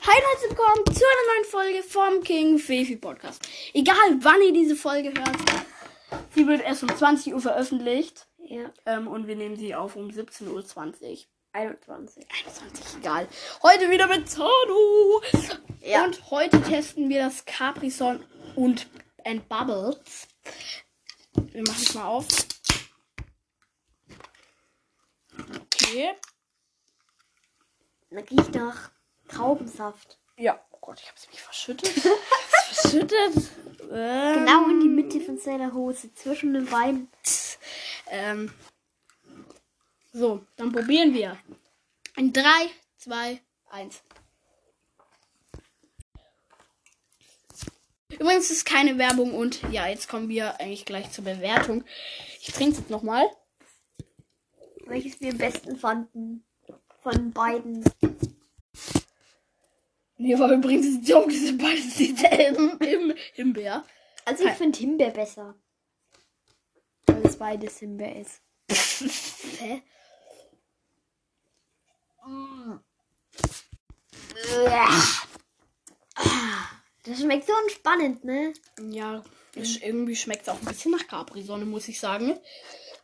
Hi und herzlich willkommen zu einer neuen Folge vom King Fefi Podcast. Egal wann ihr diese Folge hört, sie wird erst um 20 Uhr veröffentlicht Ja, ähm, und wir nehmen sie auf um 17.20 Uhr. 21. 21, egal. Heute wieder mit Zano. Ja. Und heute testen wir das Capri Sun und and Bubbles. Wir machen es mal auf. Okay. Das riecht nach Traubensaft. Ja. Oh Gott, ich habe es mich verschüttet. verschüttet. Ähm, Genau in die Mitte von seiner Hose, zwischen den Beinen. Ähm, so, dann probieren wir. In 3, 2, 1. Übrigens ist keine Werbung und ja, jetzt kommen wir eigentlich gleich zur Bewertung. Ich trinke es jetzt nochmal. Welches wir am besten fanden. Von beiden. Mir war übrigens ein Joke, die sind beides dieselben im Himbeer. Also ich finde Himbeer besser. Weil es beides Himbeer ist. Hä? Das schmeckt so entspannend, ne? Ja, es, irgendwie schmeckt es auch ein bisschen nach Capri-Sonne, muss ich sagen.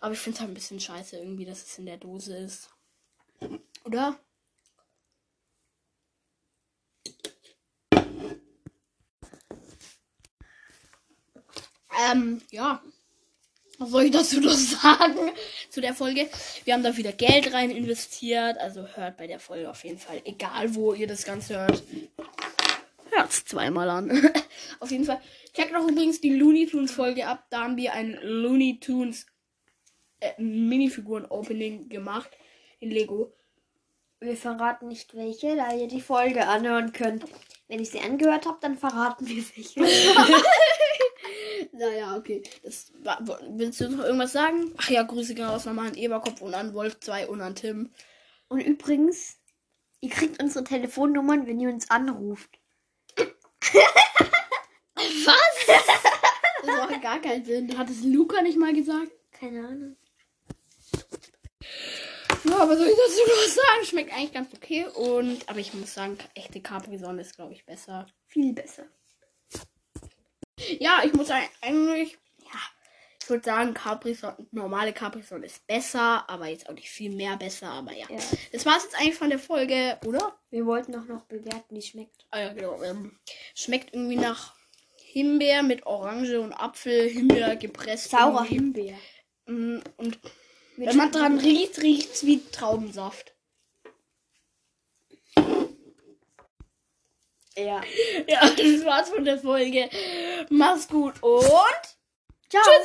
Aber ich finde es halt ein bisschen scheiße irgendwie, dass es in der Dose ist. Oder? Ähm, ja. Was soll ich dazu noch sagen? Zu der Folge. Wir haben da wieder Geld rein investiert. Also hört bei der Folge auf jeden Fall. Egal wo ihr das Ganze hört. Hört's zweimal an. auf jeden Fall. Checkt noch übrigens die Looney Tunes Folge ab. Da haben wir ein Looney Tunes äh, Minifiguren-Opening gemacht. In Lego. Wir verraten nicht welche, da ihr die Folge anhören könnt. Wenn ich sie angehört habe, dann verraten wir welche. Naja, okay. Das war, willst du noch irgendwas sagen? Ach ja, Grüße gehen raus nochmal an Eberkopf und an Wolf 2 und an Tim. Und übrigens, ihr kriegt unsere Telefonnummern, wenn ihr uns anruft. Was? Das macht gar keinen Sinn. Hat es Luca nicht mal gesagt? Keine Ahnung. Ja, aber soll ich dazu noch sagen? Schmeckt eigentlich ganz okay. Und, aber ich muss sagen, echte Capri-Sonne ist, glaube ich, besser. Viel besser. Ja, ich muss sagen, eigentlich, ja, ich würde sagen, Capri-Sonne, normale Capri-Sonne ist besser, aber jetzt auch nicht viel mehr besser, aber ja. Ja. Das war es jetzt eigentlich von der Folge, oder? Wir wollten auch noch bewerten, wie es schmeckt. Ah ja, genau. Ähm, schmeckt irgendwie nach Himbeer mit Orange und Apfel, Himbeer gepresst. Saurer. Himbeer. Mm, Und Mit wenn man dran riecht, riecht es wie Traubensaft. Ja. Ja, das war's von der Folge. Mach's gut und Ciao. tschüssi.